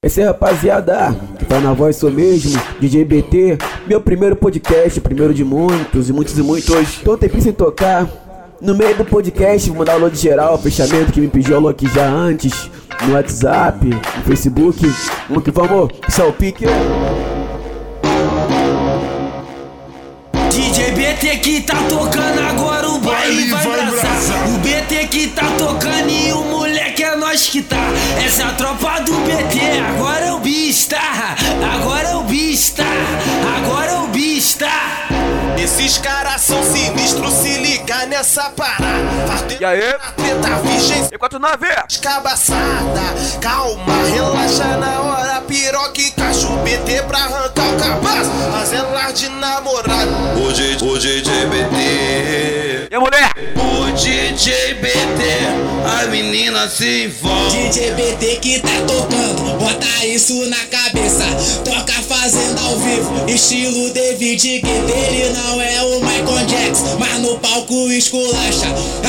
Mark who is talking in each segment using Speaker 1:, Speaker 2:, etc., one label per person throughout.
Speaker 1: Esse é rapaziada, que tá na voz sou mesmo, DJ BT, meu primeiro podcast, primeiro de muitos e muitos e muitos. Tô um tempinho sem tocar. No meio do podcast, vou mandar o alô de geral, fechamento que me pediu alô aqui já antes, no WhatsApp, no Facebook. Vamos que vamos, salpique.
Speaker 2: DJ BT que tá tocando agora o baile vai, vai embraçar. O BT que tá tocando e o moleque é nós que tá. Essa é a tropa do BT, agora é o bista. Agora é o bista. Agora é o bista.
Speaker 3: Esses caras são sinistros, se liga nessa parada.
Speaker 4: E aí?
Speaker 3: Treta virgem,
Speaker 4: Enquanto não vê.
Speaker 3: escabaçada. Calma, relaxa na hora, piroca e cacho BT pra arrancar o cabaço. Mas elas de namorado. O DJ, o DJ BT.
Speaker 4: E a mulher?
Speaker 3: O DJ BT. A menina se envolve.
Speaker 5: DJ BT que tá tocando, bota isso na cabeça. Toca fazendo ao vivo, estilo David Guetta. Ele não é o Michael Jackson, mas no palco esculacha.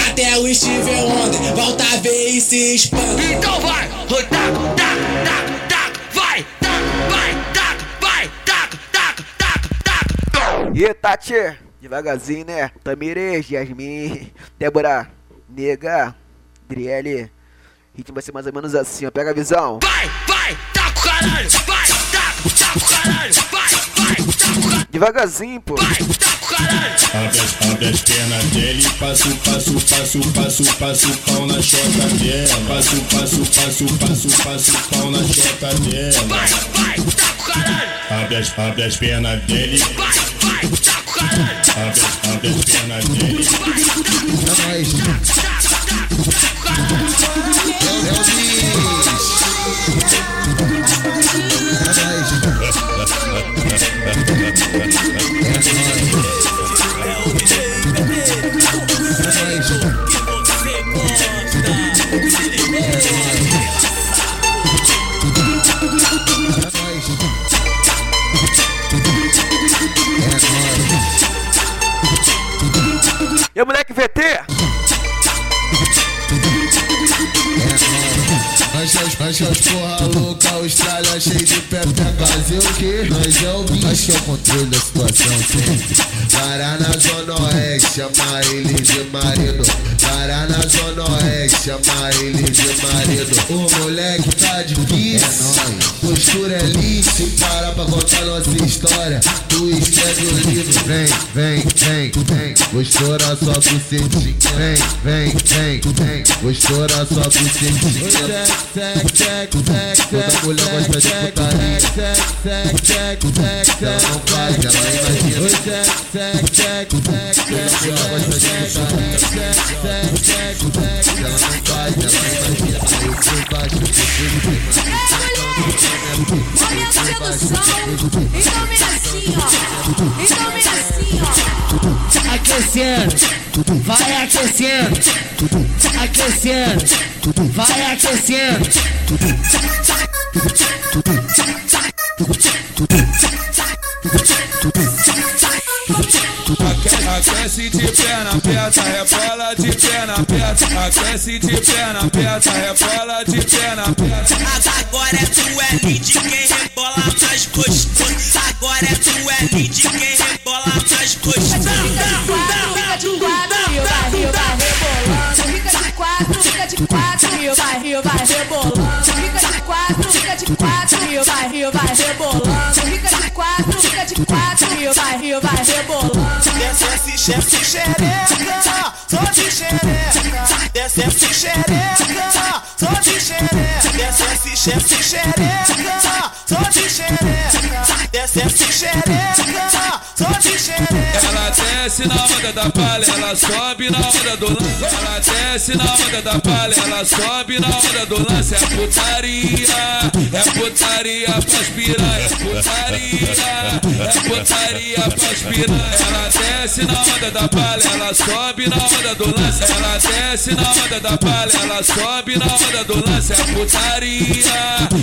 Speaker 5: Até o Steve Wonder, volta a ver e se expande.
Speaker 2: Então vai, Oi, taco, taco, taco, taco, vai, taco, vai, taco, vai, taco, taco, taco, taco.
Speaker 1: E Tati, devagarzinho né? Tamires, Yasmin, Débora, Nega, Driele. Ritmo vai ser mais ou menos assim, ó. Pega a visão.
Speaker 2: Vai, vai, taco caralho, vai, taco, taco caralho, vai, vai, taco caralho,
Speaker 1: Devagarzinho, pô.
Speaker 2: vai, taco caralho.
Speaker 6: Abre as, abre as pernas dele, passo, passo, passo, passo, passo, pau na chota dela. Passo, passo, passo, passo, passo, pau na chota dela.
Speaker 2: Vai, vai, taco caralho,
Speaker 6: Abre as, abre as pernas dele,
Speaker 2: vai, vai, taco caralho.
Speaker 6: abre, as- abre as pernas dele.
Speaker 4: E a moleque VT?
Speaker 7: Ancha os porra louca, Austrália cheio de pepeca Fazer o quê? Nós é o bicho que é o controle da situação Parar na zona oeste, chama ele de marido Parar na zona oeste, chama ele de marido O moleque tá difícil Postura é lixo Se parar pra contar nossa história Tu escreve o livro Vem, vem, vem, vem Vou estourar sua bucetinha Vem, vem, vem, vem Vou estourar sua bucetinha Toda mulher gosta de putaria Ela não faz, ela imagina Toda mulher gosta de putaria Ela não
Speaker 5: Aquecendo, vai aquecendo, aquecendo, vai aquecendo.
Speaker 8: Aquece de perna aperta, rebola de perna aperta. Aquece de perna aperta, rebola de perna aperta.
Speaker 2: Mas agora é tu é lead quem rebola mais gostoso. Agora é tu é lead quem rebola mais gostoso.
Speaker 9: Fica de quatro, e o barril vai rebolando. Fica de quatro, fica de quatro, e o barril vai rebolando. Fica de quatro, fica de quatro, e o barril vai rebolando. Fica de quatro, fica de quatro, e o barril vai rebolando.
Speaker 3: Desce chefe xereca, sou de xereca. Desce xereca, sou de xereca. Desce xereca, sou de xereca. Desce xereca,
Speaker 8: desce na onda da palha, ela sobe na onda do lance. Ela desce na onda da palha, ela sobe na onda do lance. É putaria, é putaria pras piranha. É putaria, é putaria pras piranha. Ela desce na onda da palha, ela sobe na onda do lance. Ela desce na onda da palha, ela sobe na onda do lance. É putaria,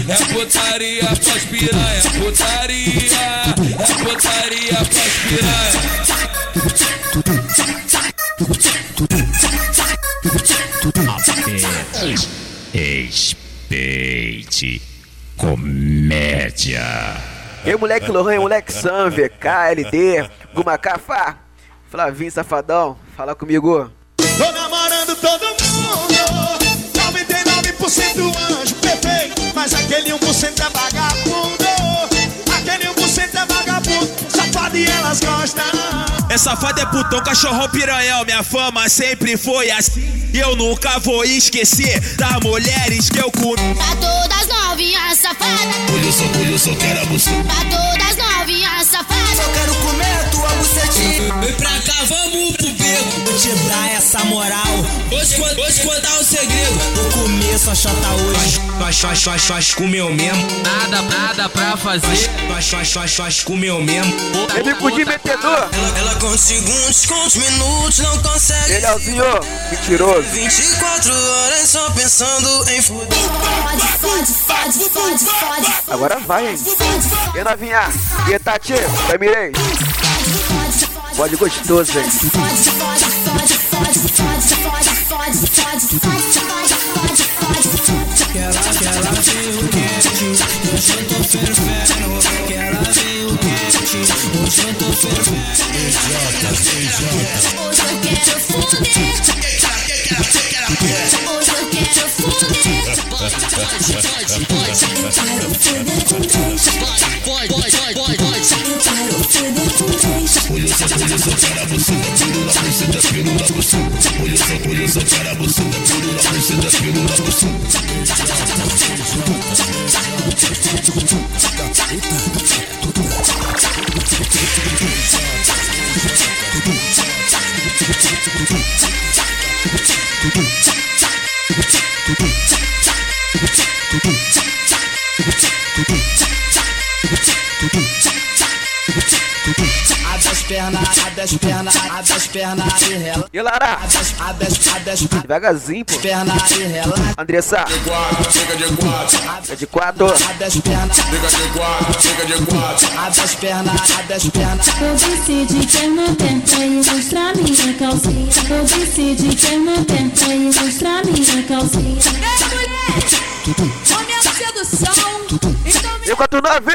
Speaker 8: é putaria pras piranha. É putaria, é putaria pras piranha.
Speaker 6: Respeite. Comédia.
Speaker 1: E moleque Lohan, moleque Sam, VK, LD, Gumacafá, Flavinho Safadão, fala comigo.
Speaker 10: Tô namorando todo mundo. 99% anjo perfeito. Mas aquele 1% é vagabundo. Aquele 1% é vagabundo. Safado e elas gostam
Speaker 8: É safado é putão, cachorrão piranhão. Minha fama sempre foi assim. E eu nunca vou esquecer das mulheres que eu comi.
Speaker 11: Pra todas novinhas safadas.
Speaker 6: Olha só, só, cara, você.
Speaker 11: Pra todas novinhas safadas.
Speaker 8: Quero comer a tua bucetinha.
Speaker 12: Vem pra cá, vamos pro Vou te dar essa moral. Hoje, hoje contar o segredo. Vou comer sua chota hoje.
Speaker 8: Faz, faz, faz, faz, comeu mesmo. Nada, nada pra fazer. Faz, faz, faz, faz, comeu mesmo.
Speaker 1: Ele pudim metedor,
Speaker 8: Ela, ela com segundos, com os minutos, não consegue.
Speaker 1: ele Alzinho, mentiroso.
Speaker 8: 24 horas só pensando em fuder.
Speaker 11: Fode, fode, fode, fode, fode.
Speaker 1: Agora vai, hein? E novinha, e Tati, Tamirei, Pode gostoso, hein?
Speaker 11: Que ela, que ela veio quente, hoje eu tô fervendo. Que ela veio quente, hoje eu tô fervendo. Hoje eu quero Do
Speaker 12: do as pernas, abre as pernas e rela.
Speaker 1: E Lara?
Speaker 12: Abre as, abre as,
Speaker 1: Devagarzinho, pô.
Speaker 12: Perna e rela.
Speaker 1: Andressa.
Speaker 6: De quatro, chega é de quatro.
Speaker 1: Fica de quatro.
Speaker 12: Abre as pernas.
Speaker 6: Chega de quatro, chega de quatro.
Speaker 12: Abre as pernas, abre as pernas.
Speaker 13: Eu decidi que eu não tentei ilustrar minha calcinha. Eu decidi que eu não tentei ilustrar minha calcinha.
Speaker 11: Ei, mulher! Momento é de sedução. Então me
Speaker 1: E 49,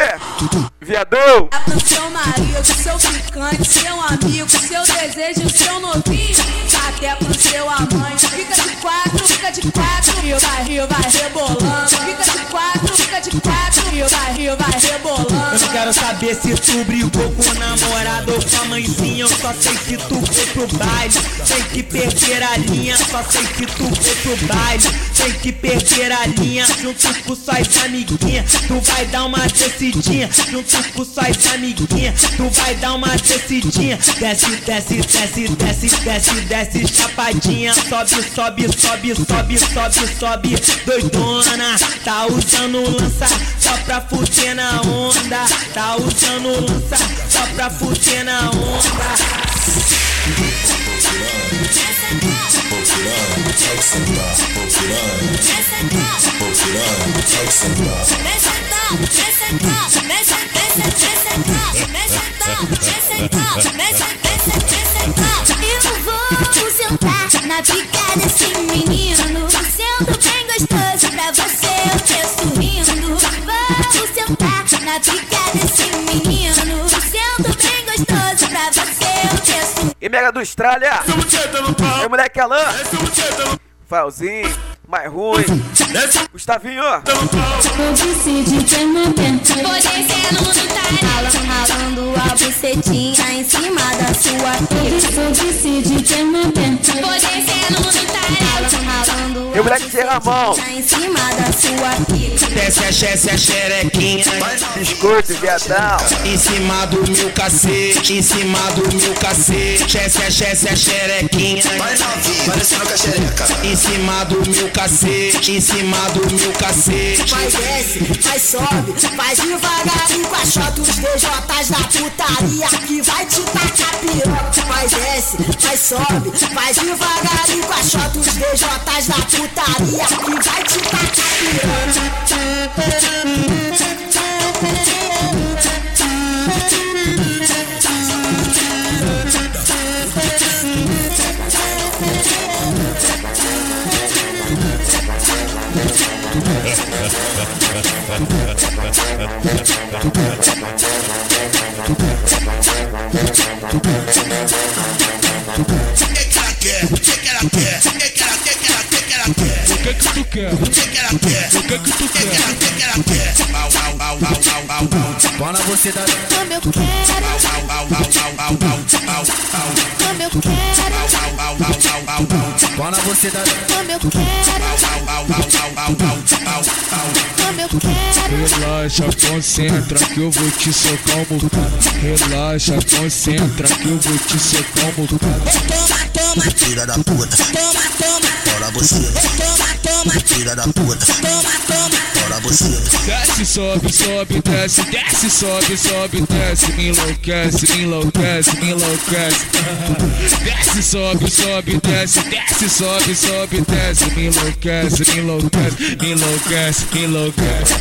Speaker 1: viadão.
Speaker 11: dá pro seu marido, seu ficante, seu amigo, seu desejo, seu novinho. Até pro seu amante. Fica de quatro, fica de quatro. E vai, e vai rebolando. Fica de quatro, fica de quatro. E vai, e vai rebolando.
Speaker 12: Eu não quero saber se tu brigou com o namorado ou com a mãezinha. Eu só sei que tu foi pro baile. Tem que perder a linha. Só sei que tu foi pro baile. Tem que perder a linha. Junto com suas amiguinhas. Tu vai dar uma descidinha. Junto com suas amiguinhas. Tu vai dar uma descidinha. Desce, desce, desce, desce, desce, desce, chapadinha. Sobe, sobe, sobe, sobe, sobe, sobe. Doidona. Tá usando lança só pra fuder na onda. Tá usando lança só pra fuder na onda.
Speaker 11: Na pica desse menino. Sendo bem gostoso pra você, eu te sorrindo. Vou sentar na pica desse menino. Sendo bem gostoso pra você, eu te sorrindo.
Speaker 1: E Mega do Austrália, e moleque Alan, Falzinho, mais ruim, Gustavinho,
Speaker 13: Eu
Speaker 11: descendo no talão, ralando a bucetinha em cima da sua pica.
Speaker 13: Eu decidi que não tenta
Speaker 11: Vou descendo no talão, ralando
Speaker 1: e o moleque de Ramon,
Speaker 11: em cima da sua pica.
Speaker 12: Desce a chesse, a xerequinha.
Speaker 1: biscoito, viadão,
Speaker 12: Em cima do meu cacete, em cima do meu cacete. Chesse, a chesse, a xerequinha.
Speaker 3: Parecendo com a xereca.
Speaker 12: Em cima do meu cacete, em cima do meu cacete.
Speaker 14: Vai desce, vai sobe, vai devagarinho com a chota os DJs da putaria que vai te tacar piroca. Vai desce, vai sobe, vai devagarinho com a chota os DJs da putaria que vai te tacar piroca.
Speaker 3: Quer? O que que ela quer? O que que
Speaker 15: tu
Speaker 3: O que que quer?
Speaker 15: O.
Speaker 7: Quando você dá
Speaker 11: Como eu quero, como eu quero.
Speaker 7: Quando você dá
Speaker 11: como eu quero.
Speaker 15: Relaxa, concentra que eu vou te socar um bocado. Relaxa, concentra que eu vou te socar um bocado.
Speaker 12: Toma, toma,
Speaker 7: filha da puta,
Speaker 12: toma, toma,
Speaker 7: fora você,
Speaker 12: toma, toma,
Speaker 7: filha da puta,
Speaker 12: toma, toma.
Speaker 7: fora você.
Speaker 15: Desce, sobe, sobe, desce, desce, sobe, sobe, desce, me enlouquece, me enlouquece, me enlouquece. Desce, sobe, sobe, desce, desce, sobe, sobe, desce, me enlouquece, me enlouquece, me enlouquece, me enlouquece.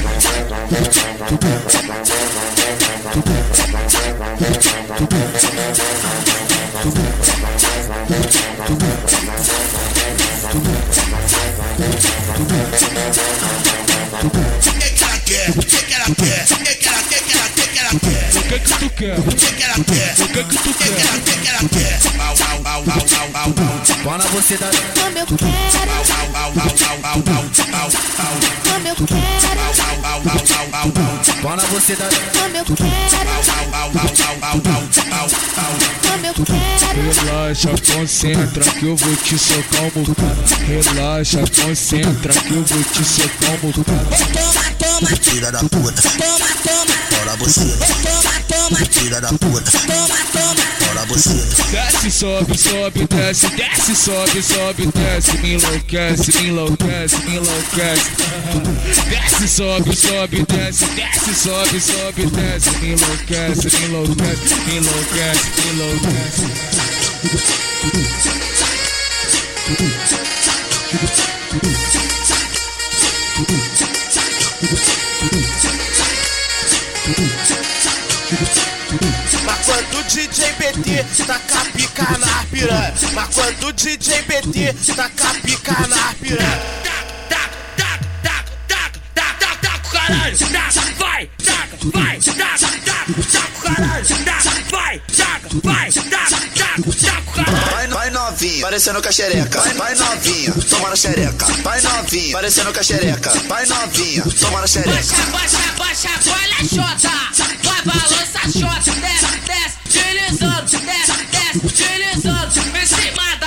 Speaker 3: O que que ela quer? O que que ela quer? O que que que que
Speaker 15: que que tu quer?
Speaker 3: O que que
Speaker 15: que que tu
Speaker 3: que que
Speaker 15: quer?
Speaker 3: que.
Speaker 7: Quando você dá
Speaker 11: Como eu quero, como eu
Speaker 3: au.
Speaker 7: Quando você dá
Speaker 11: como eu
Speaker 3: au.
Speaker 11: como eu quero.
Speaker 15: Relaxa, concentra que eu vou te socar um bocado. Relaxa, concentra que eu vou te socar um bocado.
Speaker 12: Toma, toma,
Speaker 7: filha da puta,
Speaker 12: toma, toma,
Speaker 7: fora você,
Speaker 12: toma, toma,
Speaker 7: filha da puta,
Speaker 12: toma, toma.
Speaker 7: fora você.
Speaker 15: Desce, sobe, sobe, desce, desce, sobe, sobe, desce, me enlouquece, me enlouquece, me enlouquece. Desce, sobe, sobe, desce, desce, sobe, sobe, desce, me enlouquece, me enlouquece, me enlouquece, me enlouquece.
Speaker 3: Mas quando o DJ BT taca a pica na piranha Mas quando o DJ BT taca a pica na piranha
Speaker 8: taca, taca, taca, taca, taca, taca o caralho. Taca, vai, taca, vai, taca, taca o caralho. Taca, vai, taca, vai, taca, taca o caralho.
Speaker 7: Parecendo com a xereca. Vai, novinha, toma na xereca. Vai novinha, parecendo com a xereca. Vai novinha, toma na xereca.
Speaker 8: Baixa, baixa, baixa, xota. Vai, balança xota. Desce, desce, deslizando. Desce, desce, deslizando. Em cima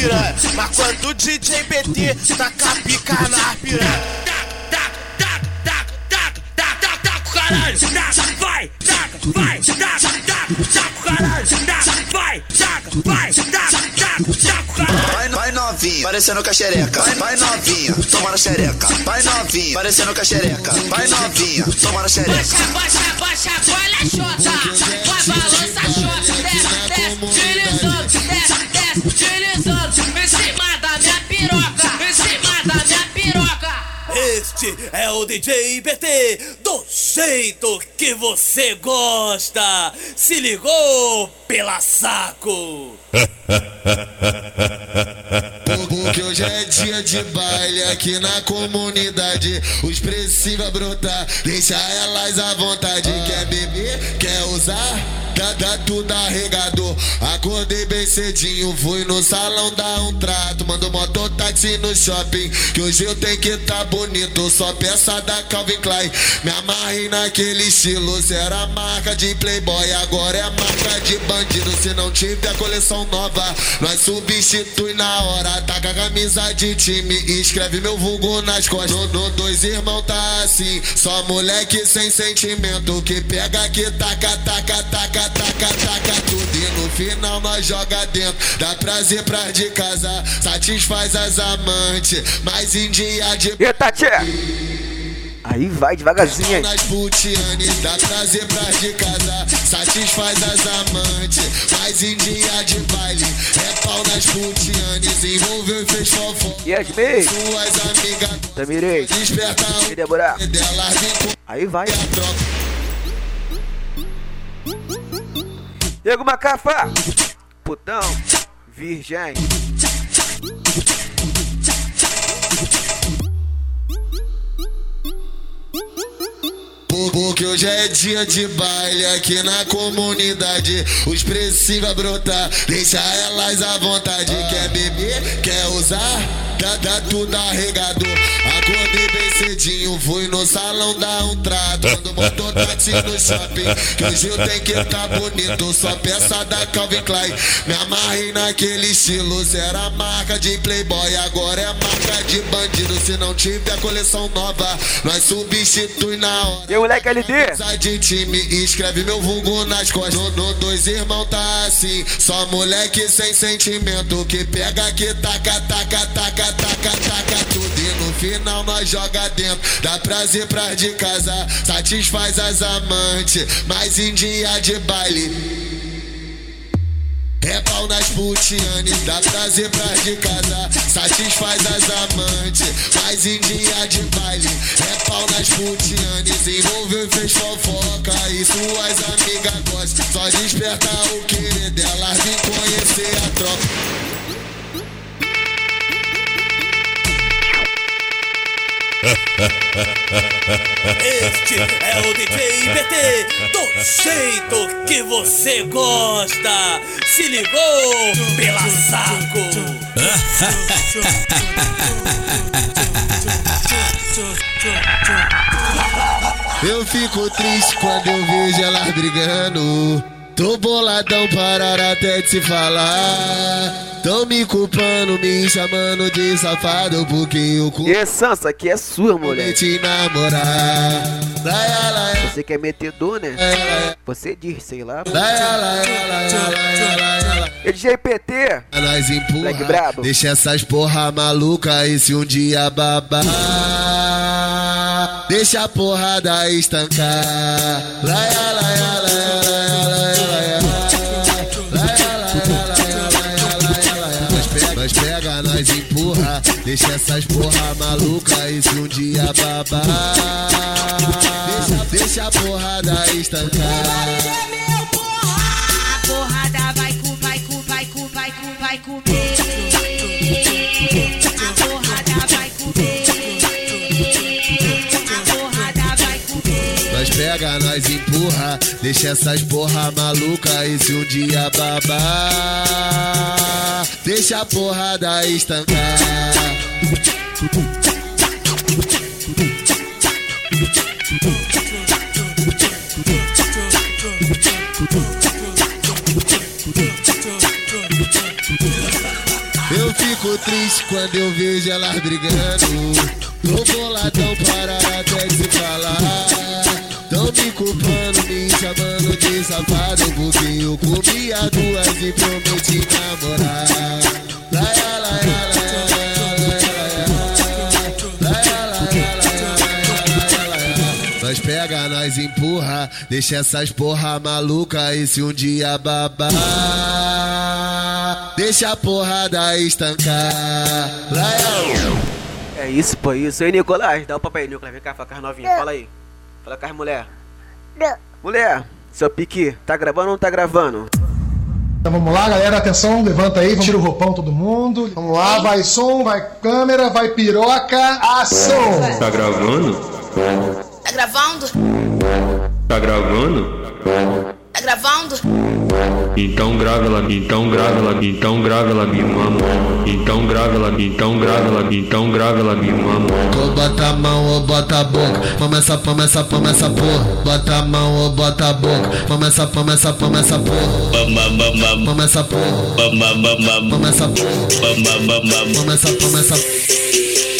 Speaker 3: piranha Mas quando o DJ BT taca a pica na piranha
Speaker 8: Taca, taca, taca, taca, taca, taca, taca o caralho. Taca, vai, taca, vai, taca, taca, taca o caralho. Taca, vai, taca, vai, taca, taca, taca o caralho.
Speaker 7: Vai, vai novinha, parecendo com a xereca. Vai, novinha, toma na xereca. Vai novinha, parecendo com a xereca. Vai novinha, toma na xereca.
Speaker 8: Baixa, baixa, baixa, olha a xota. Vai, balança a xota. Desce, desce, deslizando. Em cima da minha piroca. Em cima da minha piroca.
Speaker 16: Este é o DJ BT do jeito que você gosta. Se ligou pela saco.
Speaker 7: Porque hoje é dia de baile aqui na comunidade. Os preços vai brotar, deixa elas à vontade. Quer beber, quer usar? Dá tudo arregador. Acordei bem cedinho, fui no salão dar um trato. Mando mototáxi no shopping, que hoje eu tenho que tá bonito. Só peça da Calvin Klein. Me amarrei naquele estilo. Se era marca de playboy, agora é marca de bandido. Se não tiver coleção nova, nós substitui na hora. Taca a camisa de time escreve meu vulgo nas costas. No dois irmão tá assim, só moleque sem sentimento. Que pega que taca, taca, taca, taca, taca tudo. E no final nós joga dentro. Dá prazer pra de casa, satisfaz as amantes. Mas em dia de.
Speaker 1: Eita, tchê! Aí vai devagarzinho aí.
Speaker 7: Nas putianes, dá prazer pra de casa, satisfaz as amantes, mas em dia de baile, é pau nas putianes, envolveu e fez fofó.
Speaker 1: Yasmin,
Speaker 7: Suas amigas,
Speaker 1: Tamirei,
Speaker 7: desperta
Speaker 1: e Débora. Aí vai. Diego Macafa, putão, virgem.
Speaker 7: Por- Porque hoje é dia de baile aqui na comunidade. Os preços vai brotar, deixa elas à vontade. Quer beber, quer usar, dá tudo arregador. Acordei bem cedinho, fui no salão dar um trato. Quando botou táxi no shopping, que hoje eu tenho que tá bonito. Só peça da Calvin Klein. Me amarrei naquele estilo, era marca de playboy, agora é marca de bandido. Se não tiver coleção nova, nós substitui na hora.
Speaker 1: E o moleque LD?
Speaker 7: Sai de time, escreve meu vulgo nas costas. No, no dois irmão tá assim, só moleque sem sentimento que pega que taca, taca, taca, taca, taca tudo e no final nós joga dentro. Dá prazer pras de casa, satisfaz as amantes, mas em dia de baile. É pau nas putianes, dá prazer pras de casa, satisfaz as amantes, mas em dia de baile. É pau nas putianes, envolveu e fez fofoca, e suas amigas gostam. Só despertar o querer delas, vim conhecer a tropa.
Speaker 16: Este é o DJ BT do jeito que você gosta. Se ligou pela saco.
Speaker 7: Eu fico triste quando eu vejo elas brigando. Tô boladão, parar até de se falar. Tão me culpando, me chamando de safado porque eu
Speaker 1: E Sansa, aqui é sua, moleque.
Speaker 7: te namorar.
Speaker 1: Você quer metedor, né?
Speaker 7: laia,
Speaker 1: Você diz, sei lá.
Speaker 7: laia, laia, laia, laia, laia.
Speaker 1: E DJ PT,
Speaker 7: Nós empurra,
Speaker 1: brabo.
Speaker 7: deixa essas porra maluca e se um dia babar, deixa a porrada estancar. Laia, laia, deixa essas porra maluca e se um dia babar, deixa, deixa a porrada estancar. Pega, nós empurra, deixa essas porra maluca e se um dia babar, deixa a porrada estancar. Eu fico triste quando eu vejo elas brigando. Tô boladão, parar até de falar. Tão me culpando, me chamando de safado. Porque eu comia duas e prometi namorar. Nós pega, nós empurra, deixa essas porra maluca e se um dia babar, deixa a porrada estancar.
Speaker 1: É isso, pô, isso. Aí, Nicolás, dá o papai aí, Nicolás. Vem cá, as novinhas. Fala aí. Fala com as mulher. Mulher, seu pique, tá gravando ou não tá gravando?
Speaker 17: Então vamos lá, galera, atenção, levanta aí, tira o roupão todo mundo. Vamos lá, vai som, vai câmera, vai piroca, ação!
Speaker 6: Tá gravando?
Speaker 11: Tá gravando?
Speaker 6: Tá gravando?
Speaker 11: Tá gravando?
Speaker 6: Então grava ela, então grava ela, então grava ela, me mama. Então grava ela, então grava ela, então grava ela, me mama.
Speaker 7: Ou bota a mão ou bota a boca, pama essa, pama essa, pama essa porra. Bota a mão ou bota a boca, pama essa, pama essa, pama essa porra. Pama essa porra, pama essa porra, pama essa, pama essa.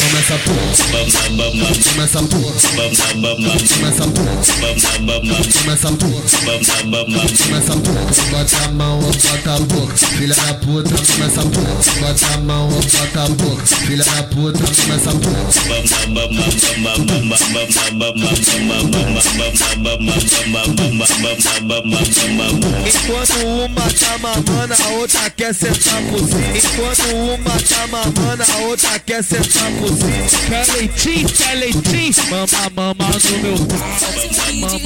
Speaker 7: Pama essa porra, pama essa porra, pama essa porra, pama essa porra, pama essa porra. Bota a mão. ou bota a boca, filha da puta, pama essa porra. Bota a mão bota a boca, filha da puta, toma essa
Speaker 18: Enquanto uma tá mamando, a outra quer sentar por cima. Enquanto uma tá mamando, a outra quer sentar por cima. Quer leitinho, quer leitinho? Mama, mama no meu Mama,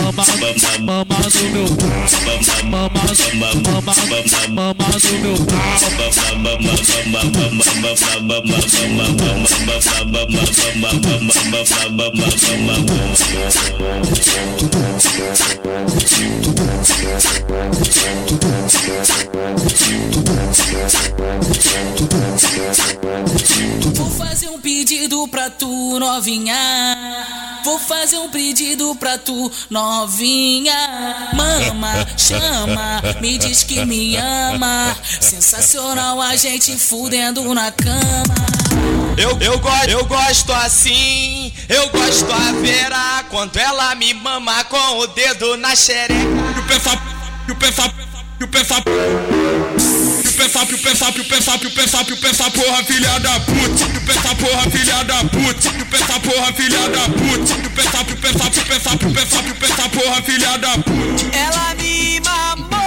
Speaker 18: mama, mama no meu Mama, mama, mama
Speaker 19: Vou fazer um pedido pra tu, novinha. Vou fazer um pedido pra tu, novinha. Mama, chama, me diz que me ama. Sensacional a gente fudendo na cama.
Speaker 20: Eu, eu, go eu gosto assim, eu gosto a Vera quando ela me mama com o dedo na xereca.
Speaker 21: E o pessoal, e o pessoal, e o pessoal. E o pessoal, e o pessoal, e o pessoal, e o pessoal, e o pessoal, porra, filha da puta. E o pessoal, porra, filha da puta. E o pessoal, porra, filha da puta. E o pessoal, e o pessoal, e o pessoal, e o pessoal, e o pessoal, porra, filha da puta.
Speaker 20: Ela me mamou,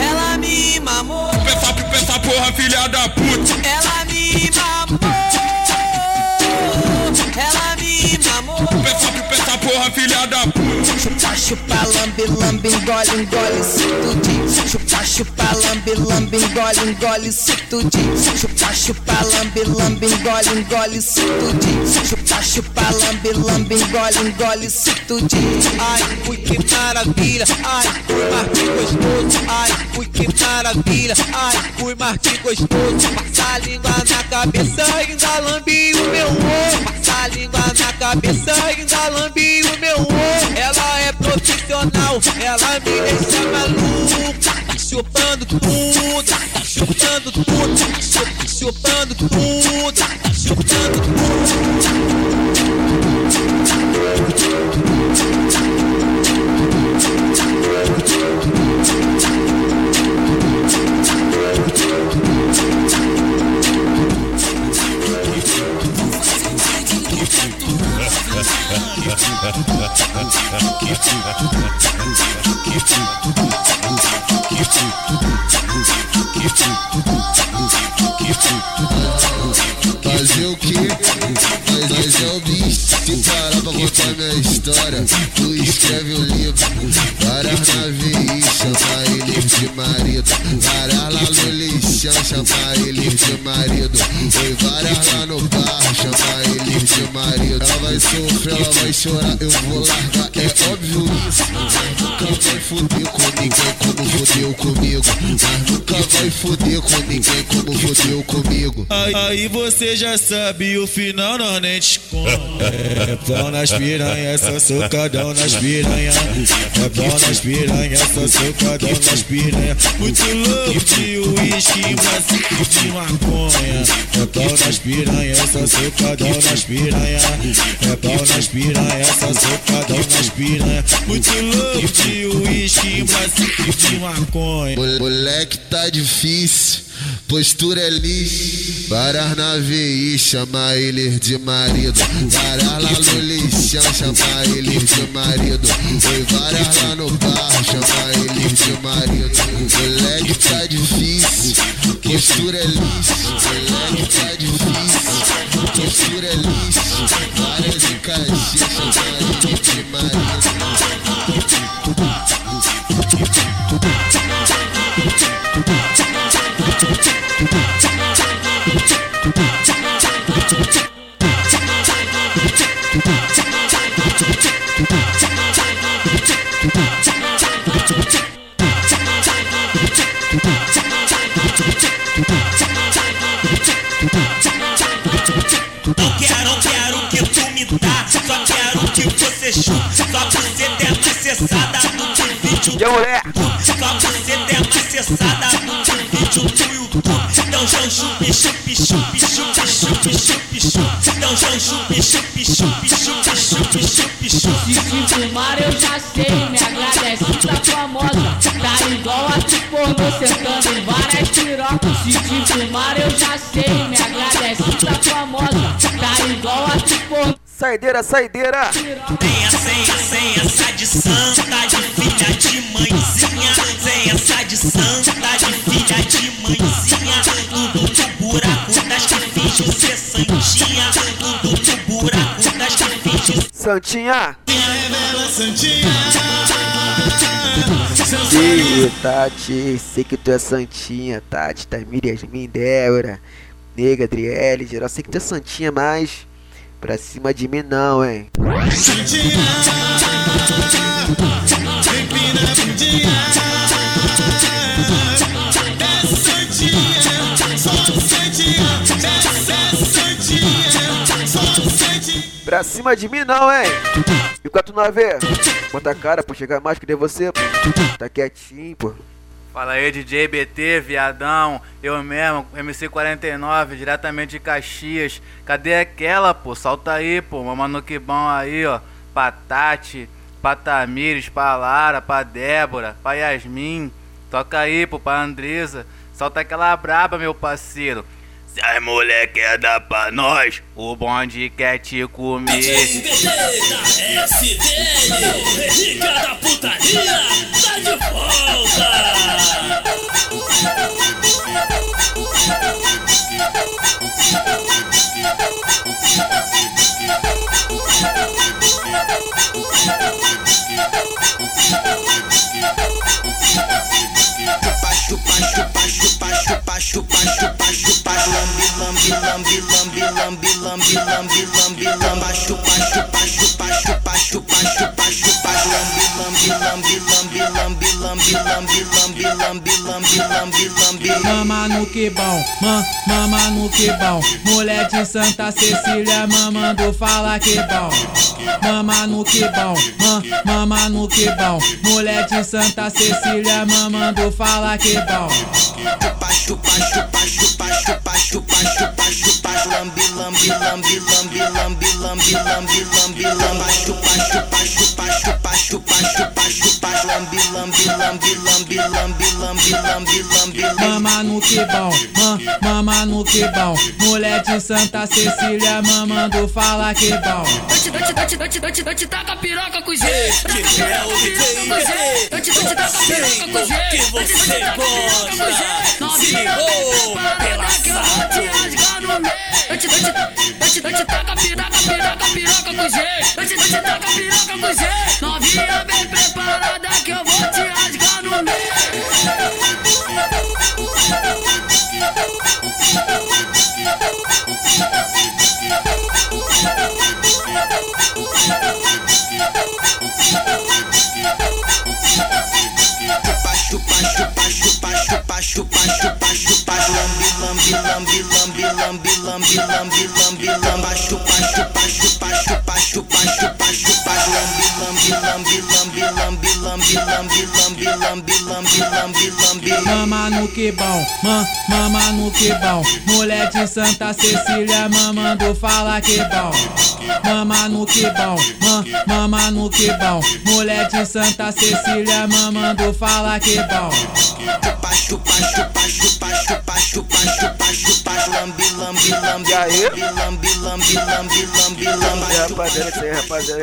Speaker 20: ela me mamou.
Speaker 21: O pessoal, e o pessoal, porra, filha da puta.
Speaker 20: Ela me mamou, ela me mamou.
Speaker 21: O pessoal, e o pessoal, porra, filha da puta.
Speaker 22: Chupa, lambe, lambe, engole, engole, isso tudinho. Chupa, chupa, lambe, lambe, engole, engole, isso tudinho. Chupa, chupa, lambe, lambe, engole, engole, isso tudinho. Chupa, chupa, lambe, lambe, engole, engole, isso tudinho.
Speaker 20: Ai, ui, que maravilha. Ai, ui, mas que gostoso. Ai, ui, que maravilha. Ai, ui, mas que gostoso. Passa a língua na cabeça, ainda lambe o meu ovo. Passa a língua na cabeça, ainda lambe o meu ovo. Ela é profissional, ela me deixa maluco. Tá chupando tudo, tá chupando tudo, tá chu- chupando tudo, tá chupando
Speaker 7: Fazer o quê? Mas é o bicho. Se parar pra contar minha história, tu escreve o livro. Várias navios, chama eles de marido. Várias lá no lixão, chama eles de marido. Foi várias lá no bar, chama eles de marido. Ela vai sofrer, ela vai chorar, eu vou largar. É óbvio isso. Mas nunca vai foder com ninguém como fodeu comigo. Mas nunca vai foder com ninguém como fodeu comigo.
Speaker 18: Aí, aí você já sabe o final, não nem te. É pau nas piranhas, só socadão nas piranhas. É pau nas piranhas, só socadão nas piranhas. Muito louco de uísque, bracinho de maconha. É pau nas piranhas, só socadão nas piranhas. É pau nas piranhas, só socadão nas. Muito louco de uísque, bracinho de maconha.
Speaker 7: Mole- Moleque tá difícil, postura é lixo. Várias na VI, chama eles de marido. Várias lá no lixão, chama eles de marido. Foi várias lá no bar, chama eles de marido. Moleque tá difícil, postura é lixo. Moleque tá difícil, postura é lixo. Várias de caixinha, chama eles de
Speaker 12: Não Quero, quero que tu me dá, só quero que você chute, só que você Só que você deve ser sada no vídeo do YouTube. Então. Então.
Speaker 23: Se eu já sei, me agradece, tá famosa. Tá igual a tu pornô, sentando em várias pirocas. Se te filmar eu já sei, me tá igual a.
Speaker 1: Saideira, saideira!
Speaker 12: Sem essa, sem essa, de santa, de filha de mãezinha. Sem essa de santa, de filha de mãezinha. Santinha. Tudo pro buraco das
Speaker 1: Santinha!
Speaker 10: Santinha.
Speaker 1: Tati, sei que tu é santinha, Tati, Tamir, Yasmin, Débora, Nega, Adriele, geral, sei que tu é santinha, mas pra cima de mim não, hein?
Speaker 10: Santinha.
Speaker 1: Pra cima de mim não, hein? Não vê, bota a cara, pô, chegar mais que de você. Tá quietinho, pô.
Speaker 16: Fala aí, DJ BT, viadão. Eu mesmo, MC49, diretamente de Caxias. Cadê aquela, pô? Solta aí, pô. Mamando que bom aí, ó. Pra Tati, pra Tamires, pra Lara, pra Débora, pra Yasmin. Toca aí, pô, pra Andresa. Solta aquela braba, meu parceiro. Se as mulher quer dar pra nós, o bonde quer te comer.
Speaker 19: SDL, rica da putaria, tá de volta!
Speaker 9: Chupa, chupa, chupa, chupa, chupa, lambi, lambi, lambi, lambi, lambi, lambi, lambi, lambi, lamba, chupa, chupa, chupa, chupa, chupa, chupa, chupa, lambi, lambi, lambi, lambi, lambi, lambi, lambi, lambi, lambi, lambi, lambi, lambi.
Speaker 24: Mama no que bom, ma, mama no que bom. Mulher de Santa Cecília mamando fala que bom. Mama no que bom, ma, mama no que bom. Mulher de Santa Cecília mamando fala que bom.
Speaker 9: Chupa, chupa, chupa, chupa, chupa, chupa, chupa, lambi, lambi, lambi, lambi, lambi, lambi, lambi, lambi, lamba, chupa, chupa, chupa, chupa, chupa, chupa, chupa, lambi, lambi, lambi, lambi, lambi, lambi, lambi, lambi,
Speaker 24: Mama no que mama no que bom. Mulher de Santa Cecília mamando fala que.
Speaker 19: Eu te, taca piroca com jeito.
Speaker 12: É o DJ
Speaker 19: Eu te, eu te taca a piroca com jeito.
Speaker 12: que você gosta. Se pela
Speaker 19: que eu te taca piroca, piroca, piroca com jeito. Eu te taca piroca com. Novinha bem preparada que eu vou te rasgar no
Speaker 24: meio. Mama no que bom. Mulher de Santa Cecília mamando fala que bom. Mama no que bom, ma, mama no que bom. Mulher de Santa Cecília mamando fala que bom.
Speaker 9: Chupa, chupa, chupa, chupa, chupa, chupa, chupa, chupa, lambi, lambi, lambi, lambi, lambi, lambi, lambi, lambi, lamba,
Speaker 1: E aí, rapaziada, isso aí, rapaziada.